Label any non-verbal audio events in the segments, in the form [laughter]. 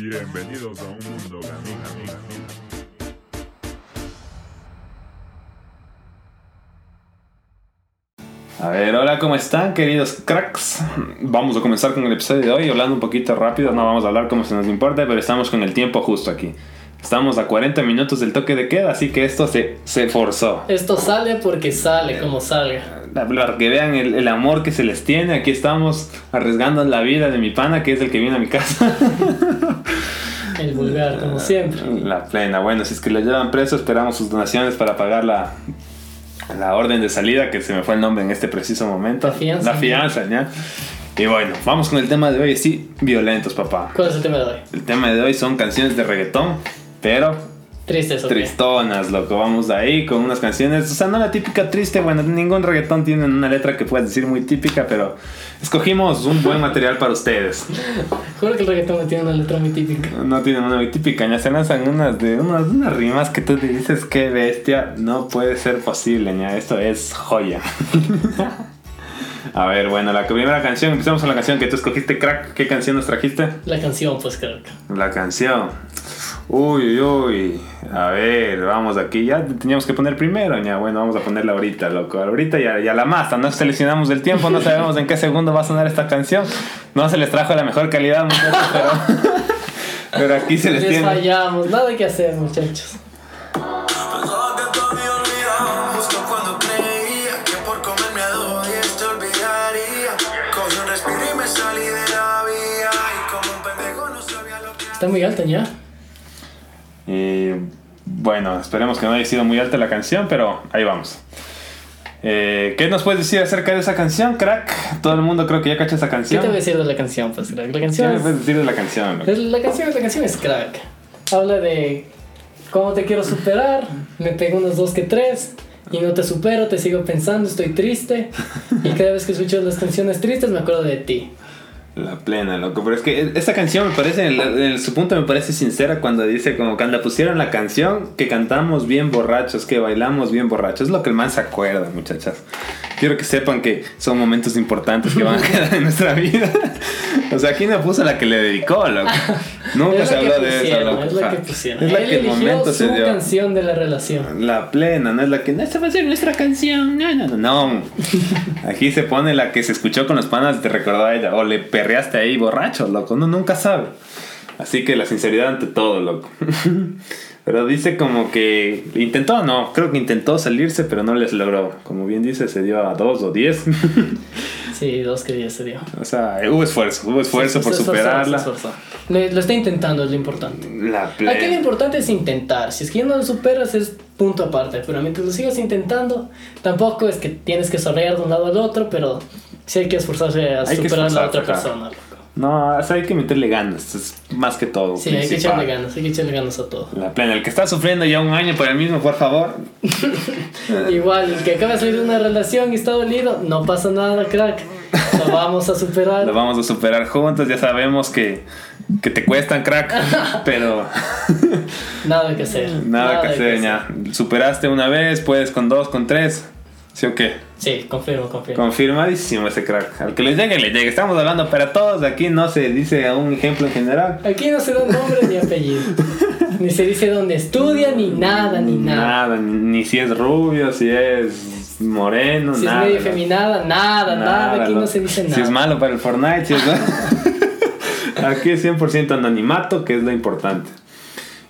Bienvenidos a un mundo gamín, A ver, hola, ¿cómo están, queridos cracks? Vamos a comenzar con el episodio de hoy, hablando un poquito rápido, no vamos a hablar como se nos importa, pero estamos con el tiempo justo aquí. Estamos a 40 minutos del toque de queda, así que esto se, se forzó. Esto sale porque sale como salga. Para que vean el, el amor que se les tiene, aquí estamos arriesgando la vida de mi pana, que es el que viene a mi casa. [laughs] El vulgar, como siempre. La plena. Bueno, si es que lo llevan preso, esperamos sus donaciones para pagar la, la orden de salida, que se me fue el nombre en este preciso momento. La fianza. La fianza, ¿ya? Y bueno, vamos con el tema de hoy. Sí, violentos, papá. ¿Cuál es el tema de hoy? El tema de hoy son canciones de reggaetón, pero Tristes, ¿o qué? tristonas, loco. Vamos ahí con unas canciones, o sea, no la típica triste, bueno, ningún reggaetón tiene una letra que puedas decir muy típica, pero escogimos un buen material para ustedes. [laughs] Juro que el reggaetón no tiene una letra muy típica. No tienen una muy típica, ya se lanzan unas de unas, unas rimas que tú te dices qué bestia, no puede ser posible, ya esto es joya. [laughs] A ver, bueno, la primera canción, empezamos con la canción que tú escogiste, crack, ¿qué canción nos trajiste? La canción, pues que. La canción. Uy, uy, uy. A ver, vamos aquí. Ya teníamos que poner primero, ya. Bueno, vamos a ponerla ahorita, loco. Ahorita ya, ya la más. No seleccionamos el tiempo, no sabemos en qué segundo va a sonar esta canción. No se les trajo la mejor calidad, muchachos, pero. [laughs] Pero aquí se les Les tiene. fallamos, nada que hacer, muchachos. Está muy alta ya. Y bueno, esperemos que no haya sido muy alta la canción, pero ahí vamos. Eh, ¿Qué nos puedes decir acerca de esa canción, crack? Todo el mundo creo que ya cacha esa ¿Qué canción. te voy a decir de la canción? Pues crack? La ¿Qué canción me es, puedes decir de la canción? loco? es- la canción, la canción es crack. Habla de cómo te quiero superar, me pego unos dos que tres y no te supero, te sigo pensando, estoy triste y cada vez que escucho las canciones tristes me acuerdo de ti. La plena, loco. Pero es que esta canción me parece, en su punto me parece sincera cuando dice como cuando pusieron la canción que cantamos bien borrachos, que bailamos bien borrachos. Es lo que el man se acuerda, muchachas. Quiero que sepan que son momentos importantes que van a quedar en nuestra vida. [laughs] O sea, aquí no puso la que le dedicó, loco. Nunca se la habló que de eso, loco. es la que pusieron. Es la Él que el momento su se dio. canción de la relación. La plena, no es la que esta va a ser nuestra canción. No, no, no. no. [laughs] Aquí se pone la que se escuchó con los panas y te recordó a ella. O le perreaste ahí borracho, loco. Uno nunca sabe. Así que la sinceridad ante todo, loco. [laughs] Pero dice como que intentó, no, creo que intentó salirse, pero no les logró. Como bien dice, se dio a dos o diez. [laughs] Sí, dos que días se dio. o sea, hubo esfuerzo, hubo esfuerzo por Se esforzó, superarla. esforzó. Le- lo está intentando, es lo importante. La Aquí lo importante es intentar. Si es que no lo superas, es punto aparte. Pero mientras lo sigas intentando, tampoco es que tienes que sonreír de un lado al otro, pero sí hay que esforzarse a Hay superar a la otra esforzarse, persona. No, o sea, hay que meterle ganas, es más que todo. Sí, hay que principal. echarle ganas, hay que echarle ganas a todo. La plena, el que está sufriendo ya un año por el mismo, por favor. [laughs] [laughs] Igual, el que acaba de salir de una relación y está dolido, no pasa nada, crack. Lo vamos a superar. Lo vamos a superar juntos, ya sabemos que, que te cuestan, crack, [laughs] pero Nada que hacer. nada, que hacer, ya. Superaste una vez, puedes con dos, con tres. ¿Sí o qué? Sí, confirmo, confirmo. Confirmadísimo ese crack. Al que le llegue, le llegue. Estamos hablando para todos, aquí no se dice un ejemplo en general. Aquí no se da nombre ni apellido. [laughs] ni se dice dónde estudia, ni nada, ni nada. Nada, ni si es rubio, si es moreno, Si nada. es medio ¿no? feminada, nada, nada, aquí no se dice nada. Si es malo para el Fortnite, si es [laughs] Aquí es 100% anonimato, que es lo importante.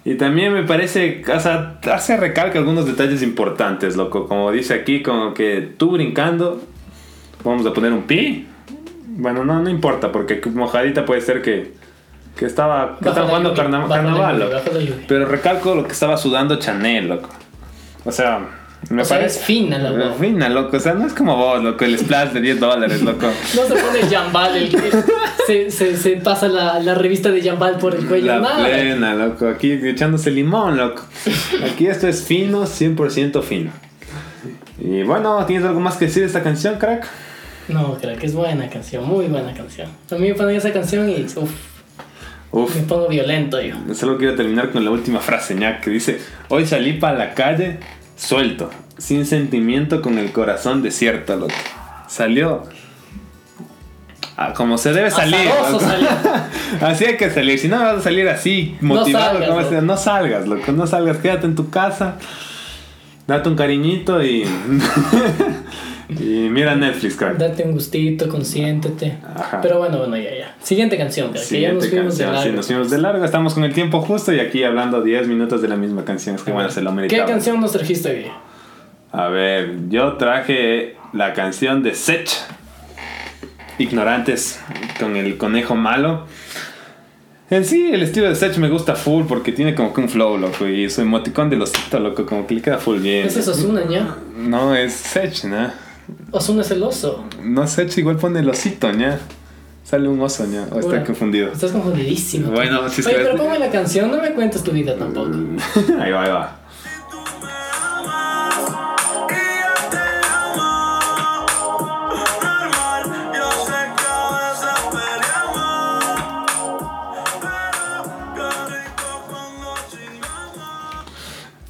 Y también me parece, o sea, hace recalca algunos detalles importantes, loco. Como dice aquí, como que tú brincando, vamos a poner un pi. Bueno, no, no importa, porque mojadita puede ser que, que estaba, que estaba jugando carna- carnaval, loco. Pero recalco lo que estaba sudando Chanel, loco. O sea, me O sea, parece. es fina voz. fina, loco. O sea, no es como vos, loco, el splash de 10 dólares, loco. [laughs] No se pone Jambal, el que se, se, se pasa la, la revista de Jambal por el cuello. La nada. plena, loco. Aquí echándose limón, loco. Aquí esto es fino, 100% fino. Y bueno, ¿tienes algo más que decir de esta canción, crack? No, que es buena canción, muy buena canción. A mí me ponen esa canción y uf, Uf, me pongo violento yo. solo quiero terminar con la última frase, ya, que dice: Hoy salí para la calle suelto. sin sentimiento con el corazón desierto, loco. Salió ah, como se debe salir. [laughs] Así hay que salir. Si no vas a salir así, motivado, salgas, como loco. sea, no salgas, loco. No salgas, quédate en tu casa. Date un cariñito y. [laughs] y mira Netflix, crack. Date un gustito, consiéntete. Ajá. Pero bueno, bueno, ya, ya. Siguiente canción, crack, que ya nos Siguiente fuimos de largo. Sí, nos fuimos de largo. Estamos con el tiempo justo y aquí hablando 10 minutos de la misma canción. Es que bueno, se lo ¿Qué meritaba. canción nos trajiste hoy? A ver, yo traje la canción de Sech. Ignorantes con el conejo malo. En sí, el estilo de Sech me gusta full porque tiene como que un flow, loco. Y su emoticón de osito, loco, como que le queda full bien. Es Osuna, ¿ya? No, es Sech, ¿no? Osuna es el oso. No, Sech igual pone el osito, ¿ya? Sale un oso, ¿ya? O está Bueno, confundido. Estás confundidísimo. Bueno, si Oye, pero ponme la canción, no me cuentes tu vida tampoco. [laughs] ahí va, ahí va. Sé.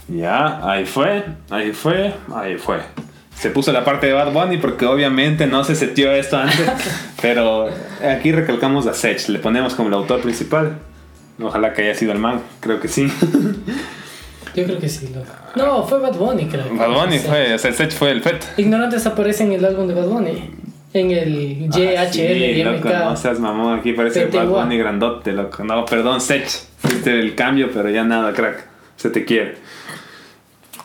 Ya, ahí fue, ahí fue, ahí fue. Se puso la parte de Bad Bunny porque obviamente no se setió esto antes. [laughs] pero aquí recalcamos a Sech, le ponemos como el autor principal. Ojalá que haya sido el man, creo que sí. [laughs] Yo creo que sí, loco. No, fue Bad Bunny, creo. Bad Bunny fue, o sea, Sech fue el FET. Ignorantes aparece en el álbum de Bad Bunny. En el YHL Ah, sí, y loco, no seas mamón, aquí parece. Bad Bunny grandote, loco. No, perdón, Sech, fuiste el cambio, pero ya nada, crack. Se te quiere.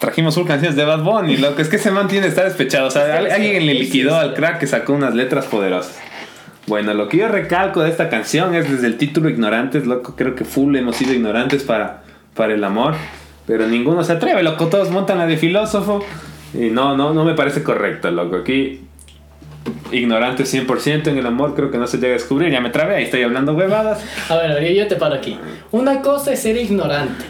Trajimos full canciones de Bad Bunny, loco. Es que ese man tiene está despechado. O sea, alguien le liquidó al crack que sacó unas letras poderosas. Bueno, lo que yo recalco de esta canción es desde el título Ignorantes, loco. Creo que full hemos sido ignorantes para, para el amor. Pero ninguno se atreve, loco. Todos montan la de filósofo. Y no, no, no me parece correcto, loco. Aquí ignorante 100% en el amor, creo que no se llega a descubrir. Ya me trabé, ahí estoy hablando huevadas. A ver, yo te paro aquí. Una cosa es ser ignorante.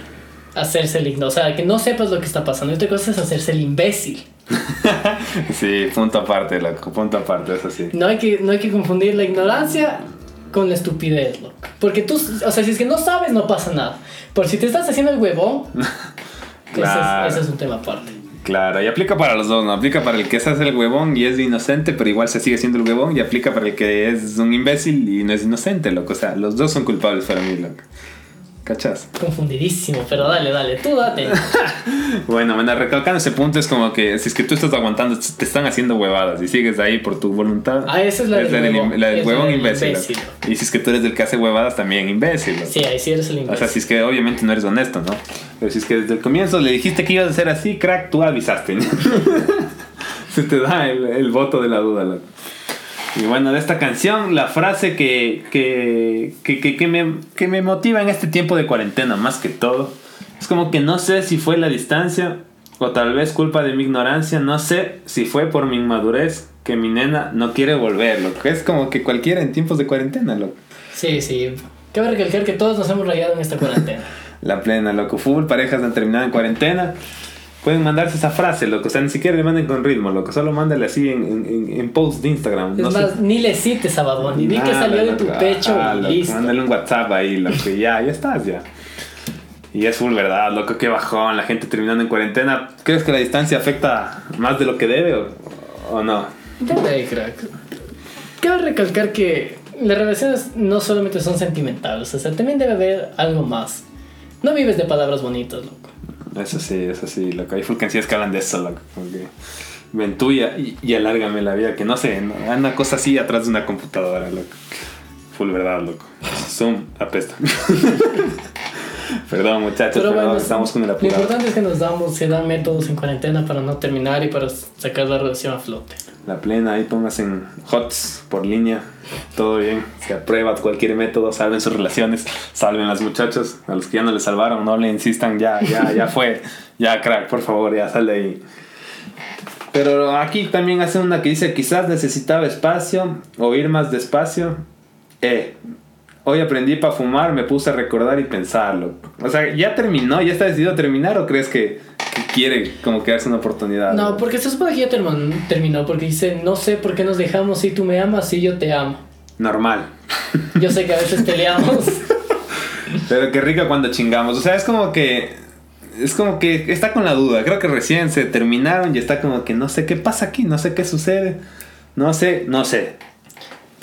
Hacerse el ignorante. O sea, que no sepas lo que está pasando. Y otra cosa es hacerse el imbécil. [laughs] Sí, punto aparte, loco, punto aparte, eso sí. No hay que, no hay que confundir la ignorancia con la estupidez, loco. Porque tú, o sea, si es que no sabes, no pasa nada. Pero si te estás haciendo el huevón, Claro. [laughs] ese, es, ese es un tema aparte. Claro, y aplica para los dos, ¿no? Aplica para el que se hace el huevón y es inocente, pero igual se sigue siendo el huevón, y aplica para el que es un imbécil y no es inocente, loco. O sea, los dos son culpables para mí, loco. ¿Cachas? Confundidísimo, pero dale, dale, tú date. [laughs] Bueno, bueno, recalcando ese punto es como que si es que tú estás aguantando, te están haciendo huevadas y sigues ahí por tu voluntad. Ah, esa es la del del, huevón. la del Es huevón imbécil. Y si es que tú eres del que hace huevadas, también imbécil. Sí, ahí sí eres el O imbécil. sea, si es que obviamente no eres honesto, ¿no? Pero si es que desde el comienzo le dijiste que ibas a ser así, crack, tú avisaste. [laughs] Se te da el, el voto de la duda, loco. Y bueno, de esta canción, la frase que, que, que, que, que me, que me motiva en este tiempo de cuarentena, más que todo, es como que no sé si fue la distancia o tal vez culpa de mi ignorancia, no sé si fue por mi inmadurez que mi nena no quiere volver, loco. Es como que cualquiera en tiempos de cuarentena, loco. Sí, sí. Cabe recalcar que todos nos hemos rayado en esta cuarentena. [laughs] La plena, loco. Full, parejas han terminado en cuarentena. Pueden mandarse esa frase, loco. O sea, ni siquiera le manden con ritmo, loco. Solo mándale así en, en, en- post de Instagram. Es no sé. más, ni le cites a Bad Bunny, di que salió de tu pecho Ah, y loco, listo. Mándale un WhatsApp ahí, loco. Y ya, ya estás, ya. Y es full verdad, loco. Qué bajón. La gente terminando en cuarentena. ¿Crees que la distancia afecta más de lo que debe o, o no? Dale, crack. Cabe recalcar que las relaciones no solamente son sentimentales, o sea, también debe haber algo más. No vives de palabras bonitas, loco. Eso sí, eso sí, loco. Hay full canciones que hablan de eso, loco. Que ven tú y, y, alárgame la vida. Que no sé, ¿no? una cosa así atrás de una computadora, loco. Full verdad, loco. Zoom, apesta. [laughs] perdón, muchachos, Pero bueno, estamos con el lo apurado. importante es que nos damos, se dan métodos en cuarentena para no terminar y para sacar la relación a flote. La plena, ahí pongas en HOTS por línea. Todo bien. Se aprueba cualquier método, salven sus relaciones, salven las muchachos. A los que ya no les salvaron, no le insistan, ya, ya, ya fue. Ya, crack, por favor, ya sal de ahí. Pero aquí también hace una que dice, quizás necesitaba espacio o ir más despacio. Eh, hoy aprendí para fumar, me puse a recordar y pensarlo. O sea, ¿ya terminó? ¿Ya está decidido a terminar o crees que, que quiere como quedarse una oportunidad? No, porque se supone que ya termin- terminó, porque dice, no sé por qué nos dejamos, si tú me amas, si yo te amo. Normal. Yo sé que a veces peleamos. [laughs] Pero qué rico cuando chingamos. O sea, es como que es como que está con la duda. Creo que recién se terminaron y está como que no sé qué pasa aquí, no sé qué sucede. No sé, no sé.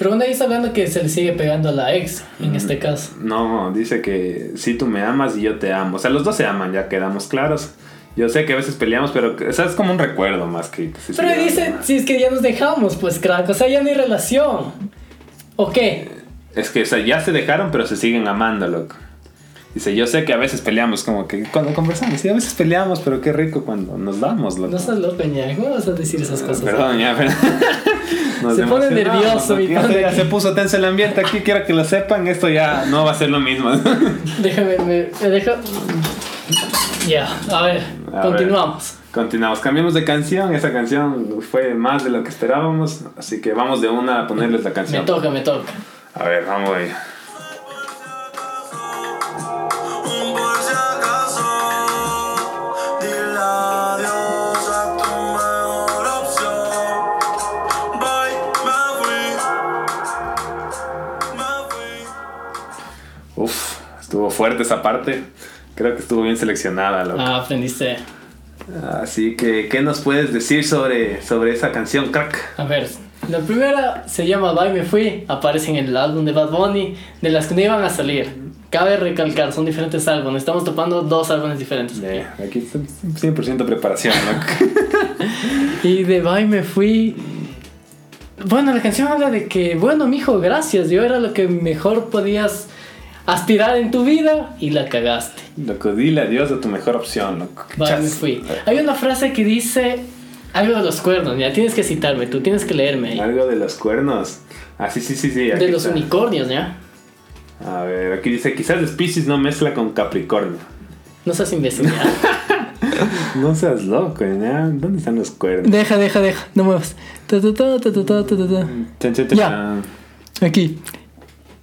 Pero bueno, ahí está hablando que se le sigue pegando a la ex, en este caso. No, dice que si tú me amas y yo te amo. O sea, los dos se aman, ya quedamos claros. Yo sé que a veces peleamos, pero o sea, es como un recuerdo más que... se Pero dice, si es que ya nos dejamos, pues crack, o sea, ya no hay relación. ¿O qué? Es que, o sea, ya se dejaron, pero se siguen amando, loco. Dice, yo sé que a veces peleamos, como que cuando conversamos, sí, a veces peleamos, pero qué rico cuando nos damos, loco. No seas loco, ña, ¿cómo vas a decir esas cosas? Perdón, ya, pero... [laughs] [laughs] Se pone nervioso, mi padre. se, ya se puso tenso el ambiente aquí, quiero que lo sepan, esto ya no va a ser lo mismo. [laughs] Déjame, me, me deja... Ya, a ver, A continuamos. Continuamos, cambiamos de canción, esa canción fue más de lo que esperábamos, así que vamos de una a ponerles la Me canción. toca, me toca. A ver, vamos ahí. Fuerte esa parte. Creo que estuvo bien seleccionada, loco. Ah, aprendiste. Así que, ¿qué nos puedes decir sobre, sobre esa canción, crack? A ver, la primera se llama Bye Me Fui, aparece en el álbum de Bad Bunny, de las que no iban a salir. Cabe recalcar, son diferentes álbumes, estamos topando dos álbumes diferentes. Eh, aquí está 100% preparación, loco. [laughs] Y de Bye Me Fui... Bueno, la canción habla de que, bueno, mijo, gracias, yo era lo que mejor podías aspirar en tu vida y la cagaste. loco, dile adiós a tu mejor opción, loco. ¿Qué Bye Me? Fui. Hay una frase que dice algo de los cuernos, ya tienes que citarme, tú tienes que leerme ahí. Algo de los cuernos. Ah, sí, sí, sí, sí. De los está. unicornios, ¿ya? A ver, aquí dice, quizás Species no mezcla con Capricornio. No seas imbécil, ¿ya? [laughs] No seas loco, ¿ya? ¿Dónde están los cuernos? Deja, deja, deja, no muevas. Ta, ta, ta, Ya. Aquí.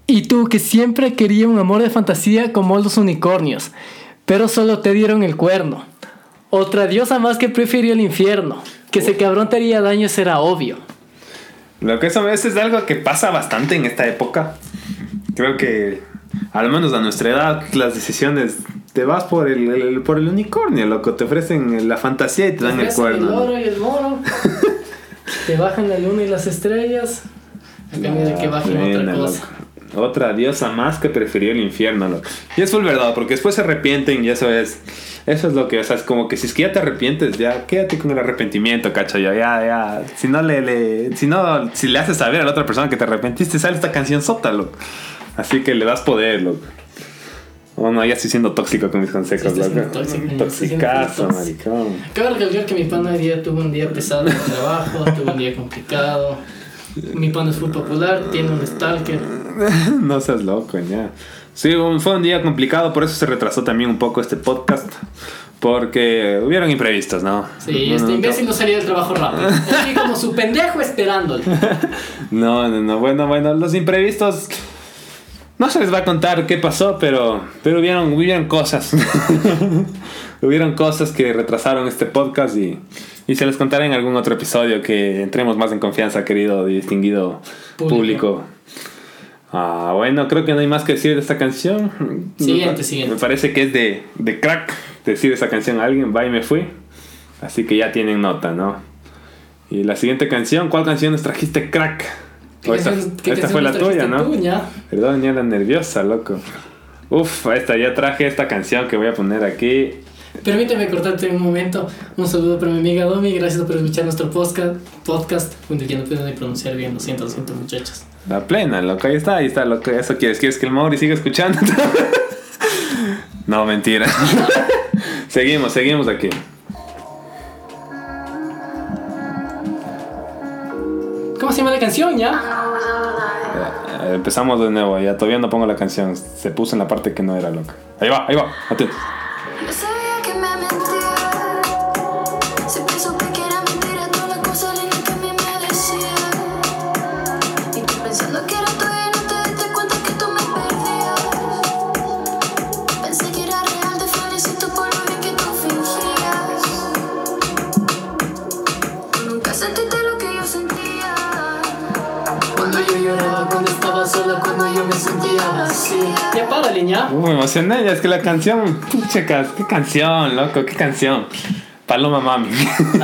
Y tú que siempre quería un amor de fantasía como los unicornios, pero solo te dieron el cuerno. Otra diosa más que prefirió el infierno. Que ese cabrón te haría daño será obvio. Lo que eso eso es algo que pasa bastante en esta época. Creo que, al menos a nuestra edad, las decisiones te vas por el, el- por el unicornio, loco. Te ofrecen la fantasía y te dan el cuerno. El oro y el moro. [laughs] te bajan la luna y las estrellas. A cambio de que bajen otra cosa. loco. Otra diosa más que prefirió el infierno, loco. Y es full verdad, porque después se arrepienten y eso es. Eso es lo que, o sea, es como que si es que ya te arrepientes, ya quédate con el arrepentimiento, cacho. Ya, ya, ya. Si no le, le- si no, si le haces saber a la otra persona que te arrepentiste, sale esta canción sota, loco. Así que le das poder, loco. Oh, no, ya estoy siendo tóxico con mis consejos, Sí, loco. tóxico, Toxicazo, maricón. Cabe recalcar que mi pana hoy día tuvo un día pesado en el trabajo, tuvo un día complicado. Mi pana es muy popular, tiene un stalker. [laughs] no seas loco, ya. Sí, fue un día complicado, por eso se retrasó también un poco este podcast. Porque hubieron imprevistos, ¿no? Sí, este imbécil no salía del trabajo rápido. Así como su pendejo esperándole. [laughs] No, no, no. Bueno, bueno, los imprevistos. No se les va a contar qué pasó, pero, pero hubieron, hubieron cosas. [laughs] hubieron cosas que retrasaron este podcast y, y se les contaré en algún otro episodio que entremos más en confianza, querido y distinguido público. Público. Ah, bueno, creo que no hay más que decir de esta canción. Siguiente, me, siguiente. Me parece que es de, de crack decir esa canción a alguien. Va y me fui. Así que ya tienen nota, ¿no? Y la siguiente canción, ¿cuál canción nos trajiste, crack? ¿Qué esta, qué esta fue la tuya, ¿no? Perdón, ya la nerviosa, loco. Uf, esta, ya traje esta canción que voy a poner aquí. Permíteme cortarte un momento. Un saludo para mi amiga Domi. Gracias por escuchar nuestro podcast. podcast ya no puedo ni pronunciar bien. Lo siento, lo siento, muchachos. La plena, loco. Ahí está, ahí está, loco. Eso quieres. ¿Quieres que el Mauri siga escuchando? [laughs] no, mentira. [laughs] seguimos, seguimos aquí. ¿Cómo se llama la canción, ya? Eh, empezamos de nuevo. Ya todavía no pongo la canción. Se puso en la parte que no era, loco. Ahí va, ahí va. Atento. Ya para, niña. Uh, me emocioné, ya es que la canción, checas, qué canción, loco, qué canción. Paloma Mami.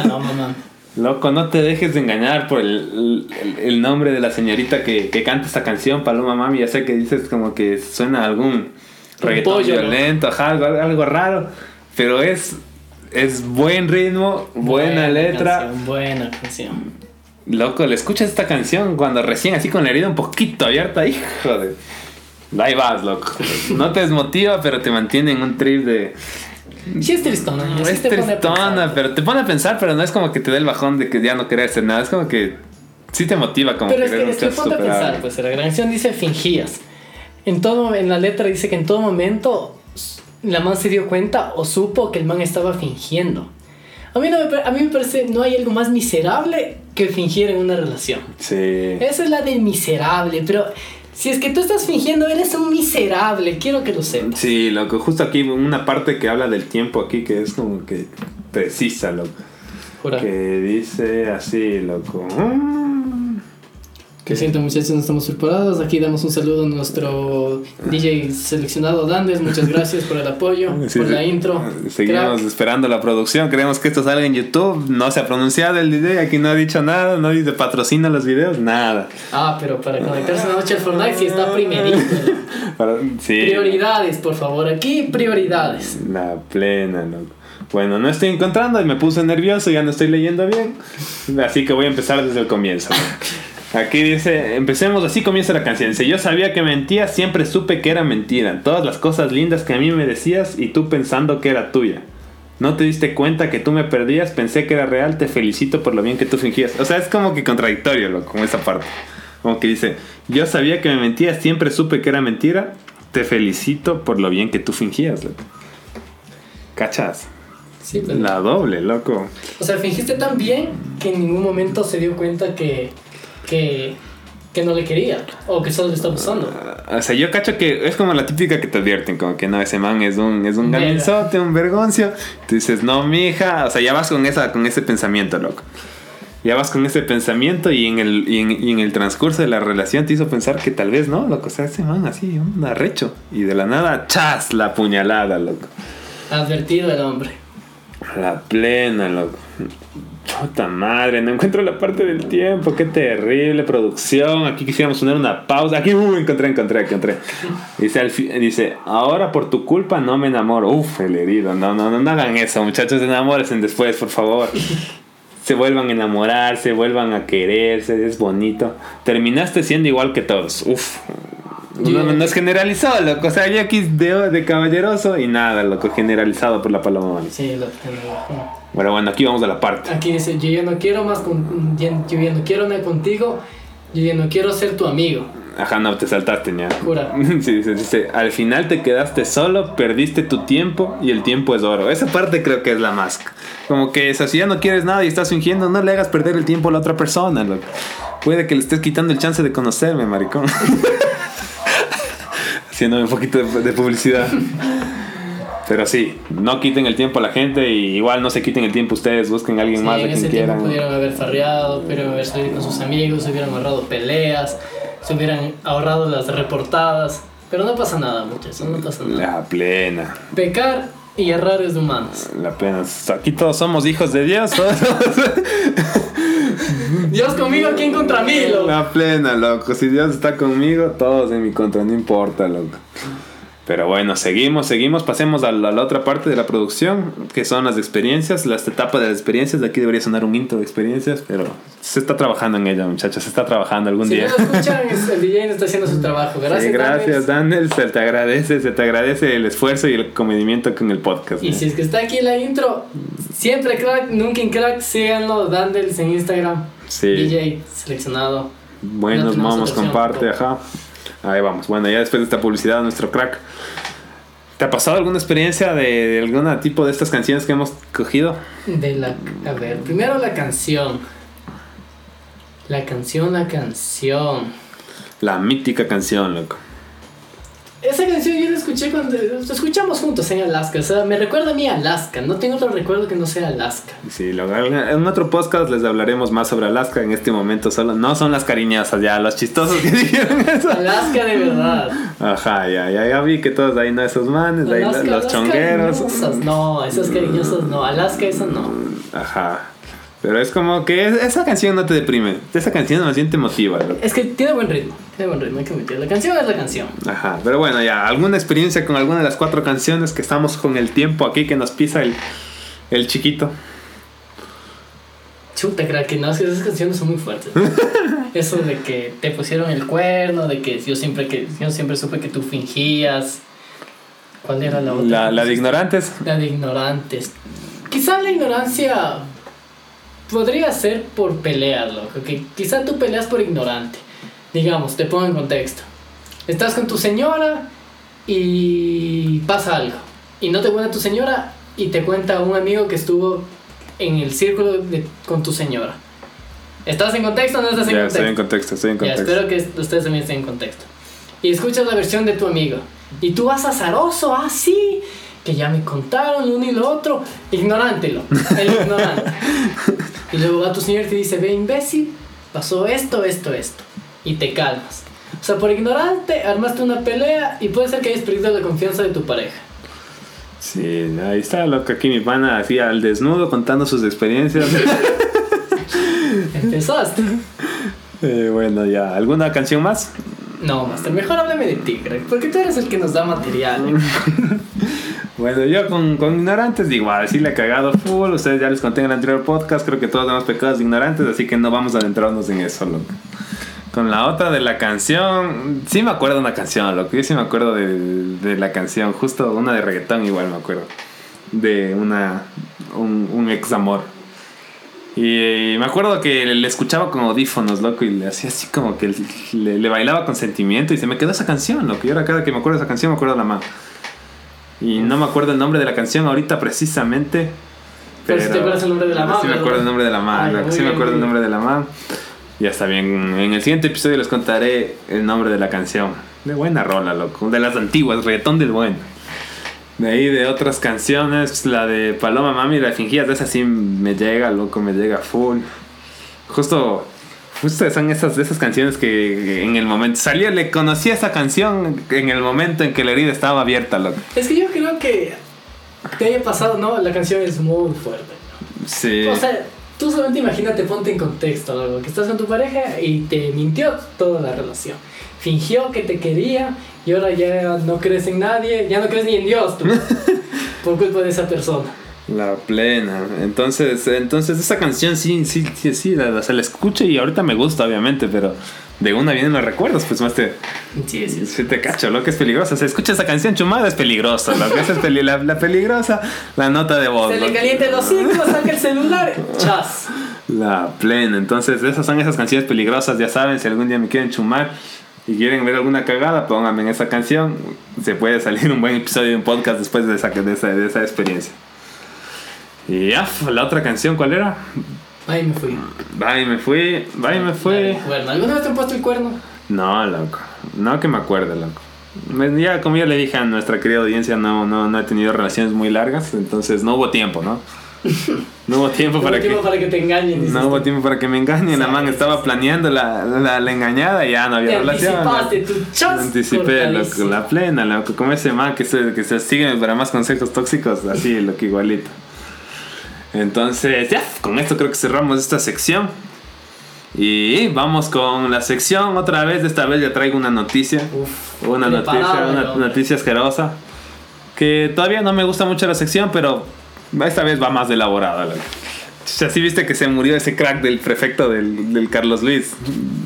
No, mamá. [laughs] Loco, no te dejes de engañar por el, el- el nombre de la señorita que, que canta esta canción, Paloma Mami. Ya sé que dices como que suena a algún reggaetón pollo, violento, ajá, algo, algo raro. Pero es, es buen ritmo, buena, letra. Canción, buena canción. Loco, le escuchas esta canción cuando recién así con la herida un poquito abierta, hijo de... Ahí vas, loco. No te desmotiva, pero te mantiene en un trip de... Sí es tristona, sí es te pone a tristona, pero te pone a pensar, pero no es como que te dé el bajón de que ya no querer hacer nada. Es como que sí te motiva como Pero es que, es que buscar ponte a pensar, pues la canción dice fingías. En todo, en la letra dice que en todo momento la man se dio cuenta o supo que el man estaba fingiendo. A mí, no me, a mí me parece, no hay algo más miserable que fingir en una relación. Sí. Esa es la del miserable, pero si es que tú estás fingiendo, eres un miserable, quiero que lo sepas. Sí, loco. Justo aquí una parte que habla del tiempo aquí que es como que precisa, loco. Jura. Que dice así, loco. Que siento muchachos, no estamos preparados. Aquí damos un saludo a nuestro DJ seleccionado Dandes. Muchas gracias por el apoyo, Sí, por la intro. Seguimos Crack. esperando la producción. Queremos que esto salga en YouTube. No se ha pronunciado el DJ. Aquí no ha dicho nada. No dice patrocina los videos. Nada. Ah, pero para conectarse una noche al Fortnite sí está primerito. [laughs] Para- sí. Prioridades, por favor. Aquí prioridades. La plena, loco. Bueno, no estoy encontrando y me puse nervioso. Ya no estoy leyendo bien. Así que voy a empezar desde el comienzo. [laughs] Aquí dice, empecemos así comienza la canción. Dice, yo sabía que mentías, siempre supe que era mentira. Todas las cosas lindas que a mí me decías y tú pensando que era tuya. No te diste cuenta que tú me perdías, pensé que era real, te felicito por lo bien que tú fingías. O sea, es como que contradictorio, loco, con esa parte. Como que dice, yo sabía que me mentías, siempre supe que era mentira, te felicito por lo bien que tú fingías, loco. ¿Cachas? Sí, pues. La doble, loco. O sea, fingiste tan bien que en ningún momento se dio cuenta que, que, que no le quería o que solo le estaba usando. O sea, yo cacho que es como la típica que te advierten, como que no, ese man es un, es un Verga. galinzote, un vergoncio. Tú dices, no, mija. O sea, ya vas con, esa, con ese pensamiento, loco. Ya vas con ese pensamiento y en, el, y, en, y en el transcurso de la relación te hizo pensar que tal vez no, loco. O sea, ese man así, un arrecho. Y de la nada, chas, la puñalada, loco. Advertido el hombre. La plena, loco. Puta madre, no encuentro la parte del tiempo. Qué terrible producción. Aquí quisiéramos poner una pausa. Aquí, uh, encontré, encontré, encontré. Dice, dice, ahora por tu culpa no me enamoro. Uf, el herido. No, no, no, no hagan eso, muchachos. Enamórense después, por favor. Se vuelvan a enamorar, se vuelvan a quererse. Es bonito. Terminaste siendo igual que todos. Uf. No, no, no es generalizado, loco. O sea, yo aquí de, de caballeroso y nada, loco. Generalizado por la paloma. mami. Sí, lo, lo- Bueno, bueno, aquí vamos a la parte. Aquí dice, yo ya no quiero más con, yo ya no quiero nada contigo, yo ya no quiero ser tu amigo. Ajá, no, te saltaste ya. Jura. [laughs] Sí, dice, dice, al final te quedaste solo, perdiste tu tiempo y el tiempo es oro. Esa parte creo que es la más. Como que eso, si ya no quieres nada y estás fingiendo, no le hagas perder el tiempo a la otra persona, loco. Puede que le estés quitando el chance de conocerme, maricón. [laughs] Haciéndome un poquito de, de publicidad. Pero sí, no quiten el tiempo a la gente y igual no se quiten el tiempo ustedes, busquen a alguien Sí, más de quien quieran. pudieron haber farreado, pudieron haber salido con sus amigos, se hubieran ahorrado peleas, se hubieran ahorrado las reportadas. Pero no pasa nada, muchachos, no pasa nada. La plena. Pecar y errar es de humanos. La plena. Aquí todos somos hijos de Dios. [laughs] Dios conmigo, ¿quién contra mí? loco? La plena, loco. Si Dios está conmigo, todos en mi contra, no importa, loco. Pero bueno, seguimos, seguimos. Pasemos a la, a la otra parte de la producción, que son las experiencias, las etapas de las experiencias. De aquí debería sonar un intro de experiencias, pero se está trabajando en ella, muchachos. Se está trabajando algún Si día. no lo escuchan, [laughs] es- el DJ no está haciendo su trabajo. Gracias, Sí, gracias. Daniel. Se te agradece, se te agradece el esfuerzo y el comedimiento con el podcast. Y ¿no? si es que está aquí la intro, siempre crack, nunca en crack, síganlo, Dandels en Instagram. Sí. DJ seleccionado. Buenos No opción, comparte, ajá. Ahí vamos. Bueno, ya después de esta publicidad, nuestro crack. ¿Te ha pasado alguna experiencia de, de algún tipo de estas canciones que hemos cogido? De la, a ver, primero la canción. La canción, la canción. La mítica canción, loco. Esa canción yo la escuché cuando escuchamos juntos en Alaska. O sea, me recuerda a mí a Alaska. No tengo otro recuerdo que no sea Alaska. Sí, en otro podcast les hablaremos más sobre Alaska. En este momento solo no son las cariñosas, ya los chistosos que [laughs] dijeron eso. Alaska de verdad. Ajá, ya, ya, ya vi que todos ahí no esos manes, ahí Alaska, los las chongueros. cariñosas, No, esas cariñosas no. Alaska, eso no. Ajá. Pero es como que es- esa canción no te deprime. Esa canción más bien te motiva. loco. Es que tiene buen ritmo. Tiene buen ritmo, hay que admitir. La canción es la canción. Ajá. Pero bueno, ya, ¿alguna experiencia con alguna de las cuatro canciones que estamos con el tiempo aquí que nos pisa el, el chiquito? Chuta, crack, que no, es que esas canciones son muy fuertes. [laughs] Eso de que te pusieron el cuerno, de que yo siempre, que, yo siempre supe que tú fingías. ¿Cuál era la otra? La, la de ignorantes. La de ignorantes. Quizá la ignorancia podría ser por peleas, loco. Que quizá tú peleas por ignorante. Digamos, te pongo en contexto. Estás con tu señora y pasa algo. Y no te cuenta tu señora y te cuenta un amigo que estuvo en el círculo de- con tu señora. ¿Estás en contexto o no estás en Ya, contexto? estoy en contexto, estoy en contexto. espero que ustedes también estén en contexto. Y escuchas la versión de tu amigo. Y tú vas azaroso, ah, sí, que ya me contaron uno y lo otro. Ignorántelo, el ignorante. y luego va tu señor y te dice, ve imbécil, pasó esto, esto, esto. Y te calmas. O sea, por ignorante armaste una pelea y puede ser que hayas perdido la confianza de tu pareja. Sí, ahí está loco aquí mi pana así al desnudo contando sus experiencias. [laughs] Empezaste. Eh, bueno, ya, ¿alguna canción más? No, Master, mejor háblame de ti, Greg, porque tú eres el que nos da material. ¿eh? [laughs] Bueno, yo con, con ignorantes igual, sí le he cagado full, ustedes ya les conté en el anterior podcast, creo que todos tenemos pecados de ignorantes, así que no vamos a adentrarnos en eso, loco. Con la otra de la canción, sí me acuerdo de una canción, loco, yo sí me acuerdo de, de la canción, justo una de reggaetón igual me acuerdo, de una, un, ex amor. Y, me acuerdo que le escuchaba con audífonos, loco, y le hacía así como que le, le bailaba con sentimiento y se me quedó esa canción, loco. Y ahora cada que me acuerdo de esa canción me acuerdo de la mano. Y no me acuerdo el nombre de la canción ahorita precisamente. Pero sí te acuerdas el nombre de la Sí man, me acuerdo el nombre de la man, Ay, sí me bien, acuerdo el muy nombre de la man. Ya está bien. En el siguiente episodio les contaré el nombre de la canción. De buena rola, loco. De las antiguas, reggaetón del bueno. De ahí de otras canciones, la de Paloma Mami, la de fingías, de esa sí me llega, loco, me llega full. Justo, justo son esas, esas canciones que en el momento salió, le conocí esa canción en el momento en que la herida estaba abierta, loco. Es que yo creo que te haya pasado, ¿no? La canción es muy fuerte. Sí. O sea, tú solamente imagínate, ponte en contexto, algo que estás con tu pareja y te mintió toda la relación. Fingió que te quería y ahora ya no crees en nadie, ya no crees ni en Dios, tú, [laughs] por culpa de esa persona. La plena. Entonces, entonces esa canción sí, sí, sí, sí, la, se la escucho y ahorita me gusta, obviamente, pero de una vienen los recuerdos, pues más te, Sí, sí, sí. te cacho, lo que es peligrosa. Se escucha esa canción chumada, es peligrosa. Lo que es el peli- la, la peligrosa, la nota de voz. Se le ¿no? calienta los hocico, saca el celular, chas. La plena. Entonces, esas son esas canciones peligrosas, ya saben, si algún día me quieren chumar y quieren ver alguna cagada, pónganme en esa canción. Se puede salir un buen episodio de un podcast después de esa, de esa, de esa experiencia. Y ya, la otra canción, ¿cuál era? Ahí me fui. Y me fui, y me fui. Bueno, ¿alguna vez te han puesto el cuerno? No, loco. No que me acuerde, loco. Ya, como yo le dije a nuestra querida audiencia, no, no, no he tenido relaciones muy largas, entonces no hubo tiempo, ¿no? [laughs] No hubo tiempo No para hubo que... tiempo para que te engañen. No hubo tiempo para que me engañen. La man estaba planeando la, la, la engañada y ya no Te había relación. anticipaste, tu chas. Anticipé, loco, la plena, loco. Como ese man que se, que se sigue para más consejos tóxicos, así, lo que igualito. Entonces, ya, con esto creo que cerramos esta sección. Y vamos con la sección otra vez. Esta vez ya traigo una noticia. Uf, Una noticia, una noticia asquerosa. Que todavía no me gusta mucho la sección, pero esta vez va más elaborada. loco. O sea, sí viste que se murió ese crack del prefecto del, del Carlos Luis.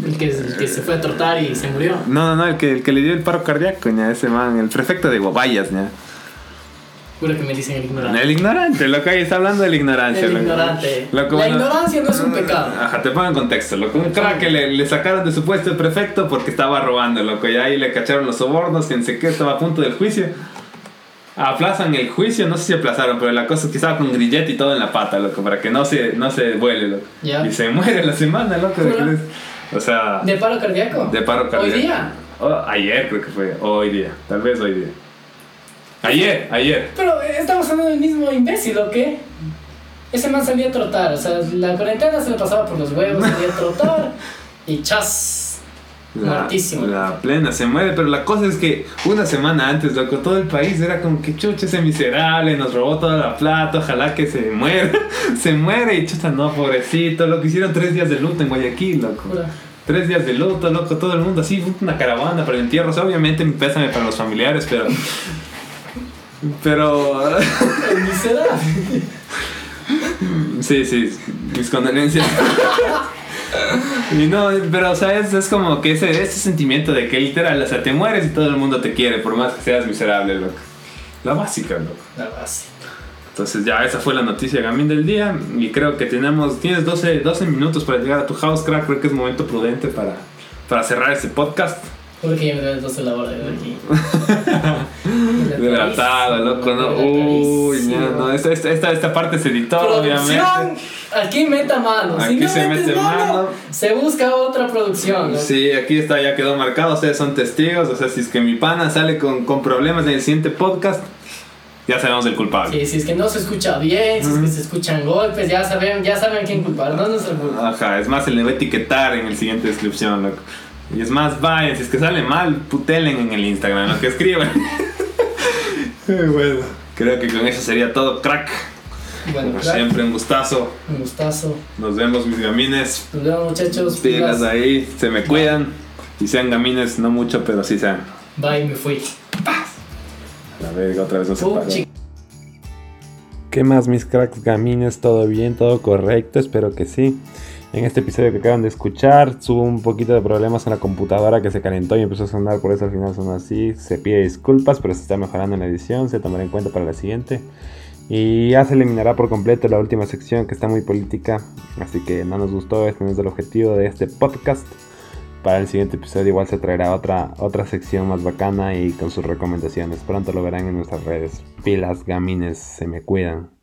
El que, el que se fue a trotar y se murió. No, no, no, el que, el que le dio el paro cardíaco, ña, ese man, el prefecto de Guabayas, ña. Juro que me dicen el ignorante. El ignorante, lo que ahí está hablando de la ignorancia. El loco. ignorante. Loco, La bueno, ignorancia no es un pecado. Ajá, te pongo en contexto, loco. Un crack que le, le sacaron de su puesto de prefecto porque estaba robando, loco. Y ahí le cacharon los sobornos, que sé qué, estaba a punto del juicio. Aplazan el juicio, no sé si aplazaron, pero la cosa es que estaba con grillete y todo en la pata, loco, para que no se, no se vuele, loco. Ya. Y se [laughs] muere la semana, loco. de O sea, ¿De paro cardíaco? de paro cardíaco. Hoy día. Oh, ayer creo que fue, hoy día, tal vez hoy día. Ayer, ayer. Pero eh, estamos hablando del mismo imbécil, ¿o qué? Ese man salía a trotar, o sea, la cuarentena se le pasaba por los huevos, [laughs] salía a trotar y chas. La, Muertísimo. la plena se muere, pero la cosa es que una semana antes, loco, todo el país era como que chucha ese miserable, nos robó toda la plata, ojalá que se muera, [laughs] se muere y chucha, no, pobrecito, lo que hicieron tres días de luto en Guayaquil, loco. Tres días de luto, loco, todo el mundo así, una caravana para el entierro, o sea, obviamente pésame para los familiares, pero... Pero... Sí, sí, mis condolencias. Y no, pero o sea, es, es como que ese, ese sentimiento de que literal, o sea, te mueres y todo el mundo te quiere, por más que seas miserable, loco. La básica, loco. La base. Entonces ya esa fue la noticia gamín del día y creo que tenemos, tienes 12, 12 minutos para llegar a tu house crack, creo que es momento prudente para, para cerrar este podcast. Porque ya me entonces la hora de aquí. [laughs] [laughs] Hidratado, loco, no. Uy, no, no, esta, esta, esta, parte se editó, Producción, obviamente. aquí meta mano. si Aquí no se mete mano. se busca otra producción. ¿no? Sí, aquí está, ya quedó marcado, ustedes son testigos, o sea, si es que mi pana sale con, con problemas en el siguiente podcast, ya sabemos el culpable. Sí, si es que no se escucha bien, si es que se escuchan golpes, ya saben, ya saben quién culpar, no nos culpa. Ajá, es más, se le va a etiquetar en el siguiente descripción, loco. Y es más, vayan, si es que sale mal, putelen en el Instagram, lo que escriban. [laughs] [laughs] bueno, creo que con eso sería todo, crack. Bueno, Como claro, siempre, un gustazo. un gustazo. Nos vemos, mis gamines. Nos vemos, muchachos. Pilas ahí, se me cuidan. Y sean gamines, no mucho, pero sí sean. Bye, me fui. A ver, otra vez no se paró. ¿Qué más, mis cracks gamines? ¿Todo bien? ¿Todo correcto? Espero que sí. En este episodio que acaban de escuchar, tuvo un poquito de problemas en la computadora que se calentó y empezó a sonar, por eso al final sonó así. Se pide disculpas, pero se está mejorando en la edición, se tomará en cuenta para la siguiente. Y ya se eliminará por completo la última sección que está muy política, así que no nos gustó, este no es el objetivo de este podcast. Para el siguiente episodio igual se traerá otra, otra sección más bacana y con sus recomendaciones. Pronto lo verán en nuestras redes. Pilas, gamines, se me cuidan.